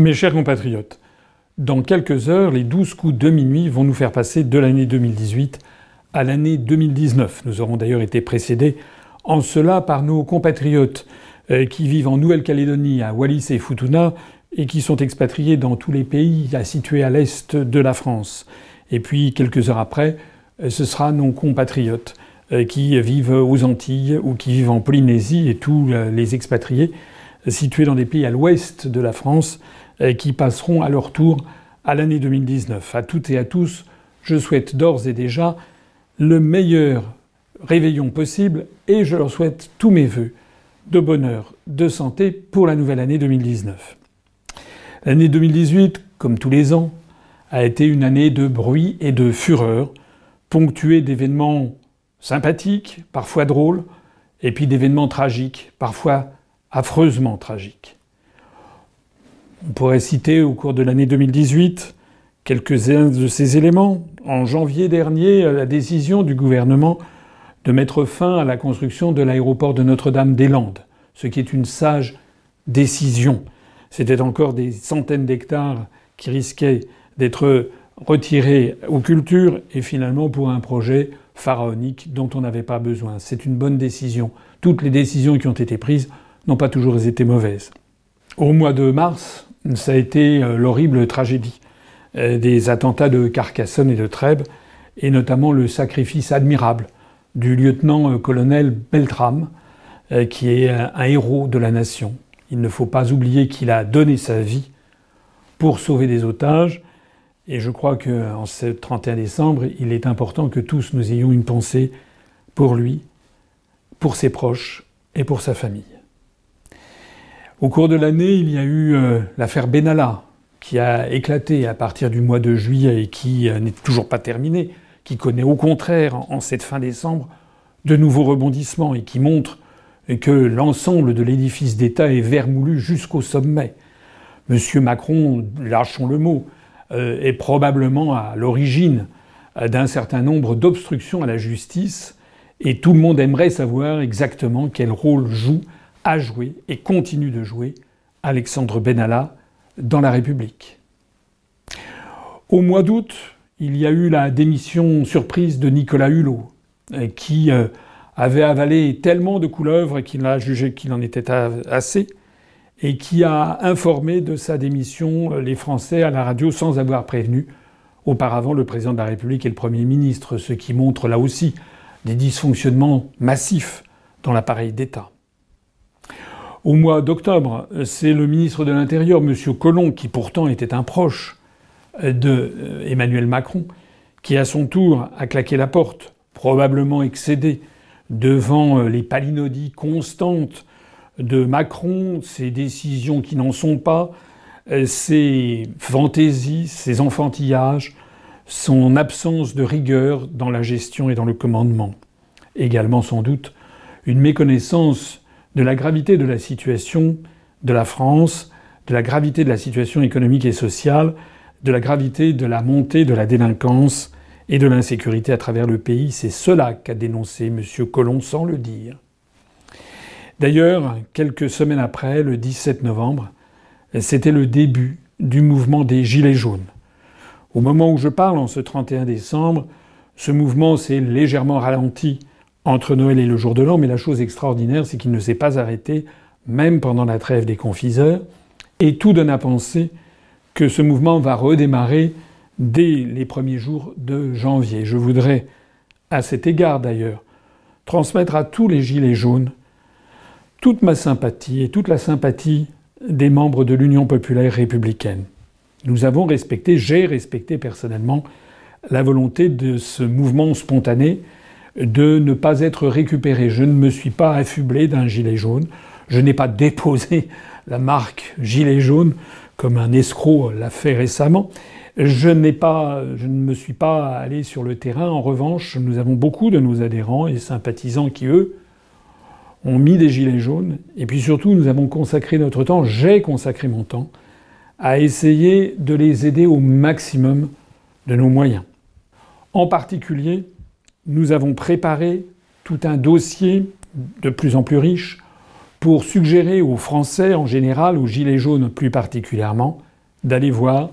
Mes chers compatriotes, dans quelques heures, les 12 coups de minuit vont nous faire passer de l'année 2018 à l'année 2019. Nous aurons d'ailleurs été précédés en cela par nos compatriotes euh, qui vivent en Nouvelle-Calédonie, à Wallis et Futuna, et qui sont expatriés dans tous les pays situés à l'est de la France. Et puis, quelques heures après, euh, ce sera nos compatriotes euh, qui vivent aux Antilles ou qui vivent en Polynésie et tous les expatriés situés dans des pays à l'ouest de la France qui passeront à leur tour à l'année 2019. À toutes et à tous, je souhaite d'ores et déjà le meilleur réveillon possible et je leur souhaite tous mes vœux de bonheur, de santé pour la nouvelle année 2019. L'année 2018, comme tous les ans, a été une année de bruit et de fureur, ponctuée d'événements sympathiques, parfois drôles, et puis d'événements tragiques, parfois affreusement tragiques. On pourrait citer au cours de l'année 2018 quelques-uns de ces éléments. En janvier dernier, la décision du gouvernement de mettre fin à la construction de l'aéroport de Notre-Dame-des-Landes, ce qui est une sage décision. C'était encore des centaines d'hectares qui risquaient d'être retirés aux cultures et finalement pour un projet pharaonique dont on n'avait pas besoin. C'est une bonne décision. Toutes les décisions qui ont été prises n'ont pas toujours été mauvaises. Au mois de mars, ça a été euh, l'horrible tragédie euh, des attentats de Carcassonne et de Trèbes, et notamment le sacrifice admirable du lieutenant-colonel euh, Beltram, qui est un héros de la nation. Il ne faut pas oublier qu'il a donné sa vie pour sauver des otages, et je crois qu'en ce 31 décembre, il est important que tous nous ayons une pensée pour lui, pour ses proches et pour sa famille. Au cours de l'année, il y a eu euh, l'affaire Benalla, qui a éclaté à partir du mois de juillet et qui euh, n'est toujours pas terminée, qui connaît au contraire, en cette fin décembre, de nouveaux rebondissements et qui montre que l'ensemble de l'édifice d'État est vermoulu jusqu'au sommet. Monsieur Macron, lâchons le mot, euh, est probablement à l'origine d'un certain nombre d'obstructions à la justice et tout le monde aimerait savoir exactement quel rôle joue a joué et continue de jouer Alexandre Benalla dans la République. Au mois d'août, il y a eu la démission surprise de Nicolas Hulot, euh, qui euh, avait avalé tellement de couleuvres qu'il a jugé qu'il en était assez, et qui a informé de sa démission euh, les Français à la radio sans avoir prévenu auparavant le président de la République et le Premier ministre, ce qui montre là aussi des dysfonctionnements massifs dans l'appareil d'État. Au mois d'octobre, c'est le ministre de l'Intérieur, M. Collomb, qui pourtant était un proche de euh, Emmanuel Macron, qui à son tour a claqué la porte, probablement excédé devant euh, les palinodies constantes de Macron, ses décisions qui n'en sont pas, euh, ses fantaisies, ses enfantillages, son absence de rigueur dans la gestion et dans le commandement. Également sans doute une méconnaissance de la gravité de la situation de la France, de la gravité de la situation économique et sociale, de la gravité de la montée de la délinquance et de l'insécurité à travers le pays. C'est cela qu'a dénoncé M. Colomb sans le dire. D'ailleurs, quelques semaines après, le 17 novembre, c'était le début du mouvement des Gilets jaunes. Au moment où je parle, en ce 31 décembre, ce mouvement s'est légèrement ralenti entre Noël et le jour de l'an, mais la chose extraordinaire, c'est qu'il ne s'est pas arrêté, même pendant la trêve des confiseurs, et tout donne à penser que ce mouvement va redémarrer dès les premiers jours de janvier. Je voudrais, à cet égard d'ailleurs, transmettre à tous les Gilets jaunes toute ma sympathie et toute la sympathie des membres de l'Union populaire républicaine. Nous avons respecté, j'ai respecté personnellement, la volonté de ce mouvement spontané de ne pas être récupéré. Je ne me suis pas affublé d'un gilet jaune. Je n'ai pas déposé la marque gilet jaune comme un escroc l'a fait récemment. Je pas, je ne me suis pas allé sur le terrain. En revanche, nous avons beaucoup de nos adhérents et sympathisants qui, eux, ont mis des gilets jaunes. Et puis surtout, nous avons consacré notre temps, j'ai consacré mon temps, à essayer de les aider au maximum de nos moyens. En particulier, nous avons préparé tout un dossier de plus en plus riche pour suggérer aux Français en général, aux Gilets jaunes plus particulièrement, d'aller voir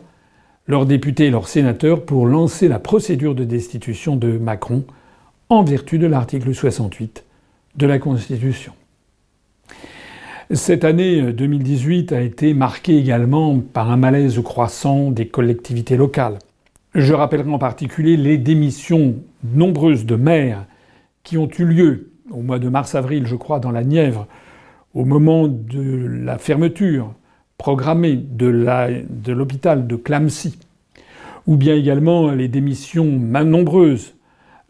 leurs députés et leurs sénateurs pour lancer la procédure de destitution de Macron en vertu de l'article 68 de la Constitution. Cette année 2018 a été marquée également par un malaise croissant des collectivités locales. Je rappellerai en particulier les démissions nombreuses de maires qui ont eu lieu au mois de mars-avril, je crois, dans la Nièvre, au moment de la fermeture programmée de l'hôpital de, de Clamcy, ou bien également les démissions nombreuses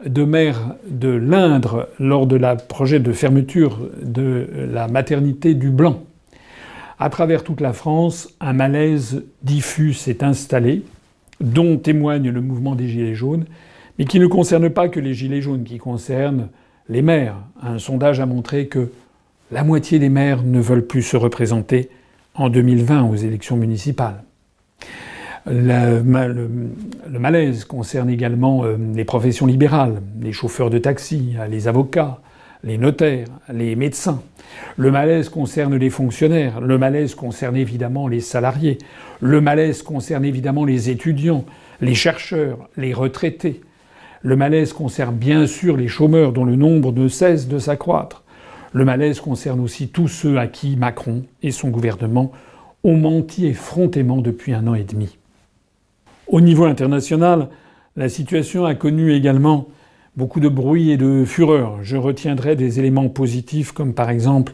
de maire de l'Indre lors de la projet de fermeture de la maternité du Blanc. À travers toute la France, un malaise diffus s'est installé, dont témoigne le mouvement des Gilets jaunes, mais qui ne concerne pas que les Gilets jaunes, qui concerne les maires. Un sondage a montré que la moitié des maires ne veulent plus se représenter en 2020 aux élections municipales. Le, malaise concerne également euh, les professions libérales, les chauffeurs de taxi, les avocats, les notaires, les médecins. Le malaise concerne les fonctionnaires, le malaise concerne évidemment les salariés, le malaise concerne évidemment les étudiants, les chercheurs, les retraités. Le malaise concerne bien sûr les chômeurs dont le nombre ne cesse de s'accroître. Le malaise concerne aussi tous ceux à qui Macron et son gouvernement ont menti effrontément depuis un an et demi. Au niveau international, la situation a connu également beaucoup de bruit et de fureur. Je retiendrai des éléments positifs comme par exemple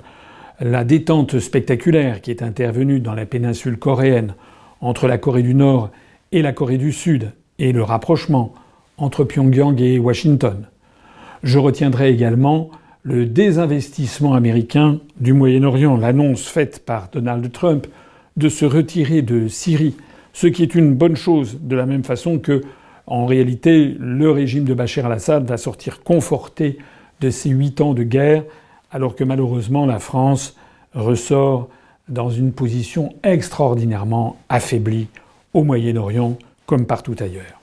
la détente spectaculaire qui est intervenue dans la péninsule coréenne entre la Corée du Nord et la Corée du Sud et le rapprochement entre Pyongyang et Washington. Je retiendrai également le désinvestissement américain du Moyen-Orient, l'annonce faite par Donald Trump de se retirer de Syrie ce qui est une bonne chose, de la même façon que, en réalité, le régime de Bachar al-Assad va sortir conforté de ces huit ans de guerre, alors que malheureusement la France ressort dans une position extraordinairement affaiblie au Moyen-Orient comme partout ailleurs.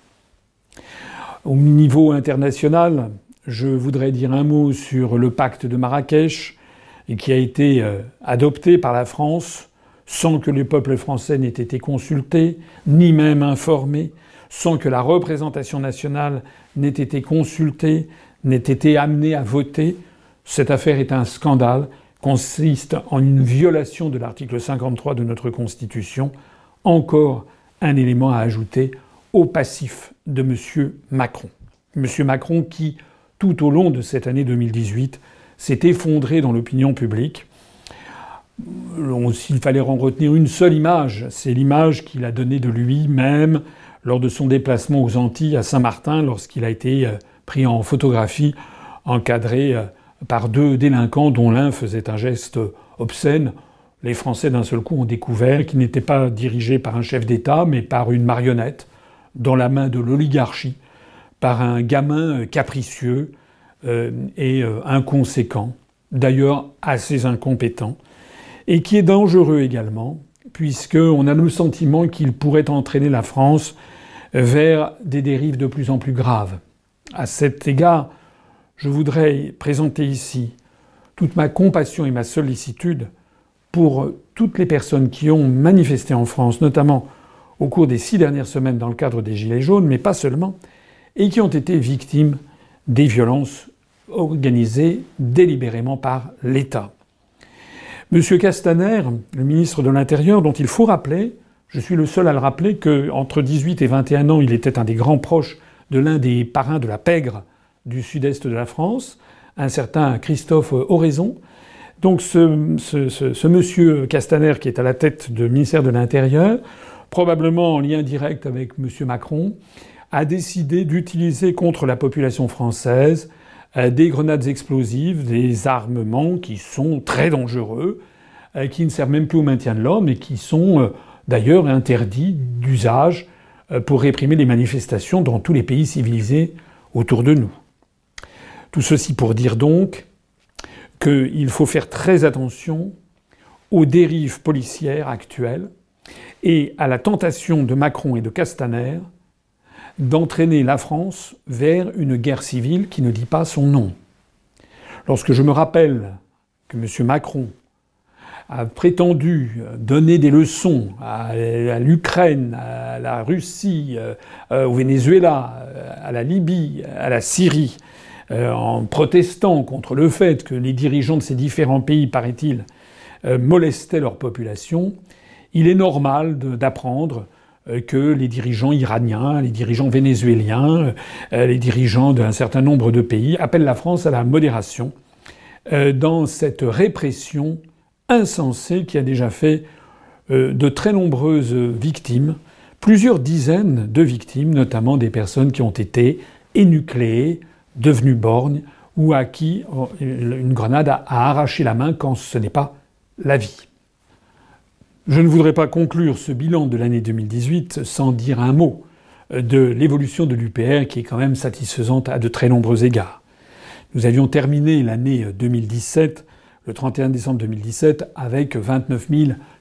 Au niveau international, je voudrais dire un mot sur le pacte de Marrakech, qui a été euh, adopté par la France sans que le peuple français n'ait été consulté, ni même informé, sans que la représentation nationale n'ait été consultée, n'ait été amenée à voter. Cette affaire est un scandale, consiste en une violation de l'article 53 de notre Constitution, encore un élément à ajouter au passif de M. Macron. M. Macron qui, tout au long de cette année 2018, s'est effondré dans l'opinion publique, s'il fallait en retenir une seule image, c'est l'image qu'il a donnée de lui-même lors de son déplacement aux Antilles à Saint-Martin, lorsqu'il a été euh, pris en photographie, encadré euh, par deux délinquants dont l'un faisait un geste obscène. Les Français d'un seul coup ont découvert qu'il n'était pas dirigé par un chef d'État, mais par une marionnette dans la main de l'oligarchie, par un gamin euh, capricieux et inconséquent, d'ailleurs assez incompétent et qui est dangereux également, puisqu'on a le sentiment qu'il pourrait entraîner la France vers des dérives de plus en plus graves. À cet égard, je voudrais présenter ici toute ma compassion et ma sollicitude pour toutes les personnes qui ont manifesté en France, notamment au cours des six dernières semaines dans le cadre des Gilets jaunes, mais pas seulement, et qui ont été victimes des violences organisées délibérément par l'État. Monsieur Castaner, le ministre de l'Intérieur, dont il faut rappeler, je suis le seul à le rappeler, qu'entre 18 et 21 ans, il était un des grands proches de l'un des parrains de la pègre du sud-est de la France, un certain Christophe Oraison. Donc ce, monsieur Castaner, qui est à la tête du ministère de l'Intérieur, probablement en lien direct avec monsieur Macron, a décidé d'utiliser contre la population française des grenades explosives, des armements qui sont très dangereux, euh, qui ne servent même plus au maintien de l'ordre, et qui sont euh, d'ailleurs interdits d'usage pour réprimer les manifestations dans tous les pays civilisés autour de nous. Tout ceci pour dire donc qu'il faut faire très attention aux dérives policières actuelles et à la tentation de Macron et de Castaner d'entraîner la France vers une guerre civile qui ne dit pas son nom. Lorsque je me rappelle que M. Macron a prétendu donner des leçons à, l'Ukraine, à la Russie, euh, au Venezuela, à la Libye, à la Syrie, en protestant contre le fait que les dirigeants de ces différents pays, paraît-il, molestaient leur population, il est normal d'apprendre que les dirigeants iraniens, les dirigeants vénézuéliens, les dirigeants d'un certain nombre de pays appellent la France à la modération dans cette répression insensé qui a déjà fait euh, de très nombreuses victimes, plusieurs dizaines de victimes, notamment des personnes qui ont été énucléées, devenues borgnes, ou à qui une grenade a arraché la main quand ce n'est pas la vie. Je ne voudrais pas conclure ce bilan de l'année 2018 sans dire un mot de l'évolution de l'UPR qui est quand même satisfaisante à de très nombreux égards. Nous avions terminé l'année 2017 le 31 décembre 2017 avec 29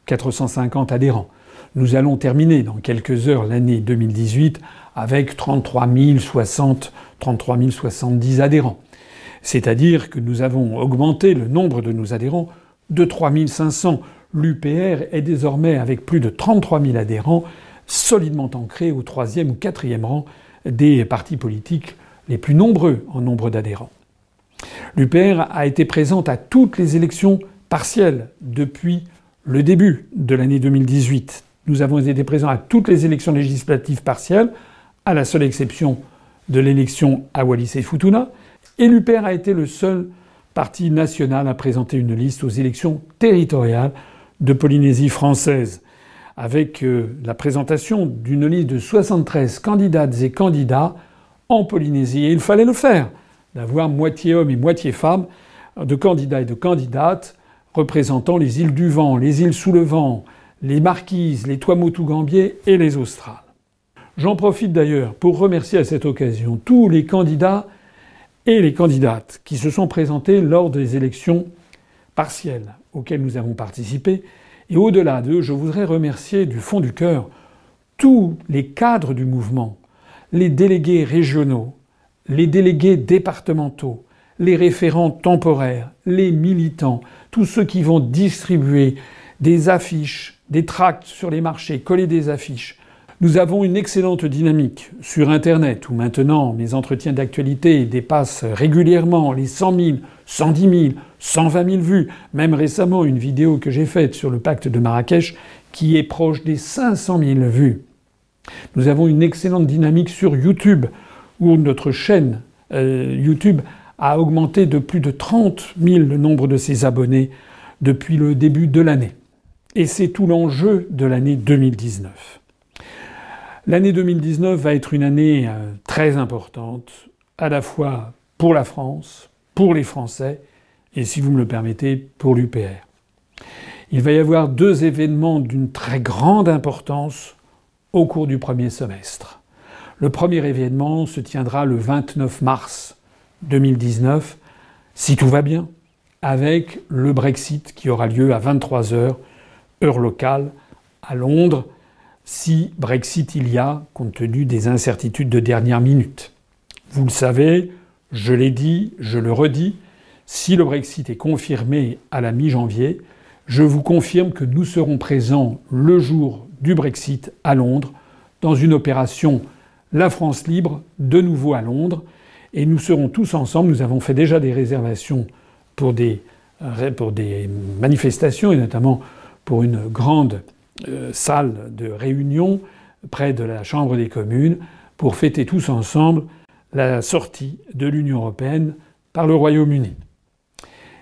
450 adhérents. Nous allons terminer dans quelques heures l'année 2018 avec 33 060, 33 070 adhérents. C'est-à-dire que nous avons augmenté le nombre de nos adhérents de 3 500. L'UPR est désormais, avec plus de 33 000 adhérents, solidement ancré au troisième ou quatrième rang des partis politiques les plus nombreux en nombre d'adhérents. L'UPR a été présente à toutes les élections partielles depuis le début de l'année 2018. Nous avons été présents à toutes les élections législatives partielles, à la seule exception de l'élection à Wallis et Futuna. Et l'UPR a été le seul parti national à présenter une liste aux élections territoriales de Polynésie française, avec euh, la présentation d'une liste de 73 candidates et candidats en Polynésie. Et il fallait le faire d'avoir moitié homme et moitié femme de candidats et de candidates représentant les îles du Vent, les îles sous le vent, les Marquises, les Tuamotu-Gambier et les Australes. J'en profite d'ailleurs pour remercier à cette occasion tous les candidats et les candidates qui se sont présentés lors des élections partielles auxquelles nous avons participé. Et au-delà d'eux, je voudrais remercier du fond du cœur tous les cadres du mouvement, les délégués régionaux, les délégués départementaux, les référents temporaires, les militants, tous ceux qui vont distribuer des affiches, des tracts sur les marchés, coller des affiches. Nous avons une excellente dynamique sur Internet où maintenant mes entretiens d'actualité dépassent régulièrement les 100 000, 110 000, 120 000 vues. Même récemment, une vidéo que j'ai faite sur le pacte de Marrakech qui est proche des 500 000 vues. Nous avons une excellente dynamique sur YouTube où notre chaîne euh, YouTube a augmenté de plus de 30 000 le nombre de ses abonnés depuis le début de l'année. Et c'est tout l'enjeu de l'année 2019. L'année 2019 va être une année euh, très importante, à la fois pour la France, pour les Français, et si vous me le permettez, pour l'UPR. Il va y avoir deux événements d'une très grande importance au cours du premier semestre. Le premier événement se tiendra le 29 mars 2019, si tout va bien, avec le Brexit qui aura lieu à 23 heures, heure locale, à Londres, si Brexit il y a, compte tenu des incertitudes de dernière minute. Vous le savez, je l'ai dit, je le redis, si le Brexit est confirmé à la mi-janvier, je vous confirme que nous serons présents le jour du Brexit à Londres dans une opération la France libre de nouveau à Londres. Et nous serons tous ensemble. Nous avons fait déjà des réservations pour des, des manifestations et notamment pour une grande euh, salle de réunion près de la Chambre des communes pour fêter tous ensemble la sortie de l'Union européenne par le Royaume-Uni.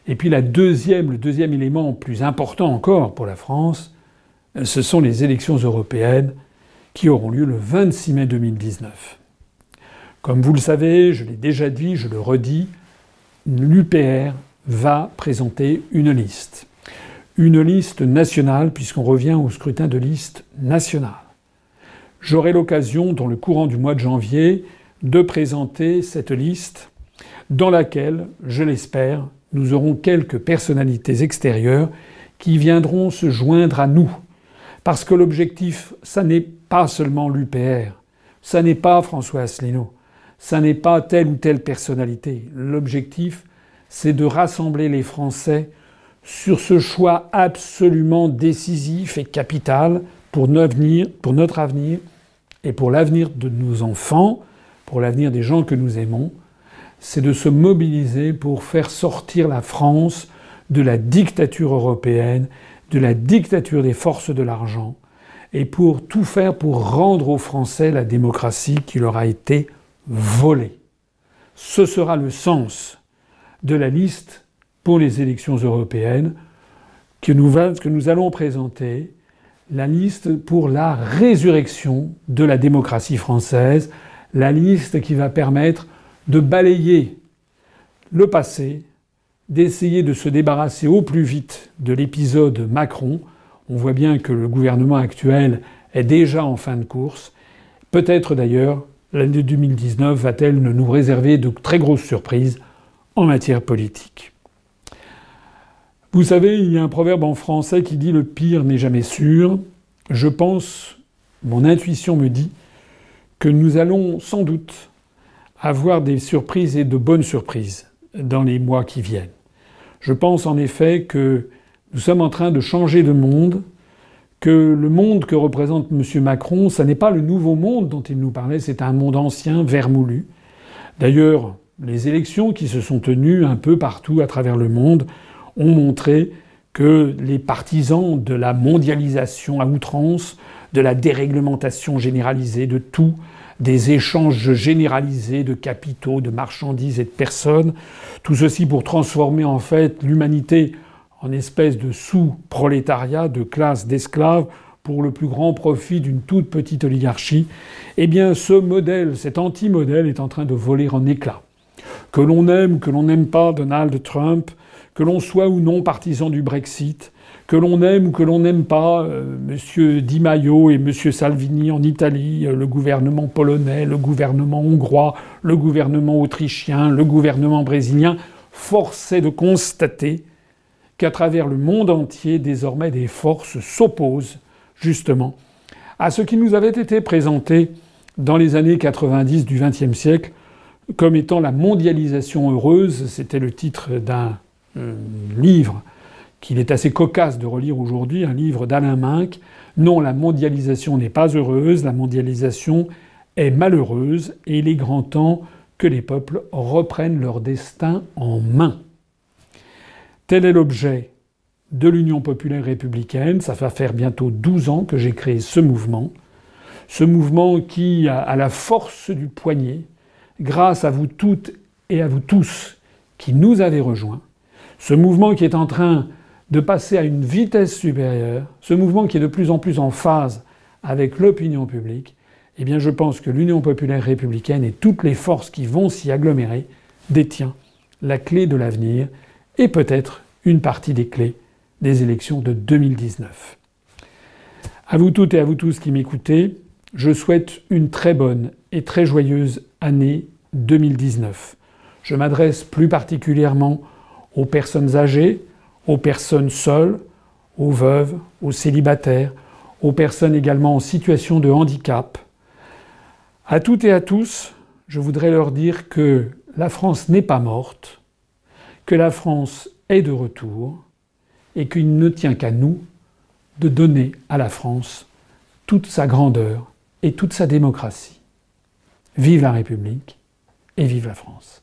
Et puis le deuxième élément plus important encore pour la France, euh, ce sont les élections européennes qui auront lieu le 26 mai 2019. Comme vous le savez, je l'ai déjà dit, je le redis, l'UPR va présenter une liste. Une liste nationale, puisqu'on revient au scrutin de liste nationale. J'aurai l'occasion, dans le courant du mois de janvier, de présenter cette liste dans laquelle, je l'espère, nous aurons quelques personnalités extérieures qui viendront se joindre à nous. Parce que l'objectif, ça n'est pas seulement l'UPR, ça n'est pas François Asselineau, ça n'est pas telle ou telle personnalité. L'objectif, c'est de rassembler les Français sur ce choix absolument décisif et capital pour notre avenir et pour l'avenir de nos enfants, pour l'avenir des gens que nous aimons, c'est de se mobiliser pour faire sortir la France de la dictature européenne, de la dictature des forces de l'argent, et pour tout faire pour rendre aux Français la démocratie qui leur a été volée. Ce sera le sens de la liste pour les élections européennes que nous, allons présenter, la liste pour la résurrection de la démocratie française, la liste qui va permettre de balayer le passé, d'essayer de se débarrasser au plus vite de l'épisode Macron. On voit bien que le gouvernement actuel est déjà en fin de course. Peut-être d'ailleurs l'année 2019 va-t-elle nous réserver de très grosses surprises en matière politique. Vous savez, il y a un proverbe en français qui dit le pire n'est jamais sûr. Je pense, mon intuition me dit, que nous allons sans doute avoir des surprises et de bonnes surprises dans les mois qui viennent. Je pense en effet que nous sommes en train de changer de monde, que le monde que représente M. Macron, ce n'est pas le nouveau monde dont il nous parlait, c'est un monde ancien, vermoulu. D'ailleurs, les élections qui se sont tenues un peu partout à travers le monde ont montré que les partisans de la mondialisation à outrance, de la déréglementation généralisée de tout, des échanges généralisés de capitaux, de marchandises et de personnes. Tout ceci pour transformer en fait l'humanité en espèce de sous-prolétariat, de classe d'esclaves pour le plus grand profit d'une toute petite oligarchie. Eh bien, ce modèle, cet anti-modèle est en train de voler en éclats. Que l'on aime, que l'on n'aime pas Donald Trump, que l'on soit ou non partisan du Brexit, que l'on aime ou que l'on n'aime pas euh, M. Di Maio et M. Salvini en Italie, euh, le gouvernement polonais, le gouvernement hongrois, le gouvernement autrichien, le gouvernement brésilien, force de constater qu'à travers le monde entier, désormais, des forces s'opposent justement à ce qui nous avait été présenté dans les années 90 du XXe siècle comme étant la mondialisation heureuse. C'était le titre d'un euh, livre qu'il est assez cocasse de relire aujourd'hui, un livre d'Alain Minck. Non, la mondialisation n'est pas heureuse, la mondialisation est malheureuse, et il est grand temps que les peuples reprennent leur destin en main. Tel est l'objet de l'Union populaire républicaine. Ça va faire bientôt 12 ans que j'ai créé ce mouvement. Ce mouvement qui a la force du poignet, grâce à vous toutes et à vous tous qui nous avez rejoints. Ce mouvement qui est en train de passer à une vitesse supérieure, ce mouvement qui est de plus en plus en phase avec l'opinion publique, eh bien je pense que l'Union populaire républicaine et toutes les forces qui vont s'y agglomérer détient la clé de l'avenir et peut-être une partie des clés des élections de 2019. À vous toutes et à vous tous qui m'écoutez, je souhaite une très bonne et très joyeuse année 2019. Je m'adresse plus particulièrement aux personnes âgées, aux personnes seules, aux veuves, aux célibataires, aux personnes également en situation de handicap. À toutes et à tous, je voudrais leur dire que la France n'est pas morte, que la France est de retour et qu'il ne tient qu'à nous de donner à la France toute sa grandeur et toute sa démocratie. Vive la République et vive la France.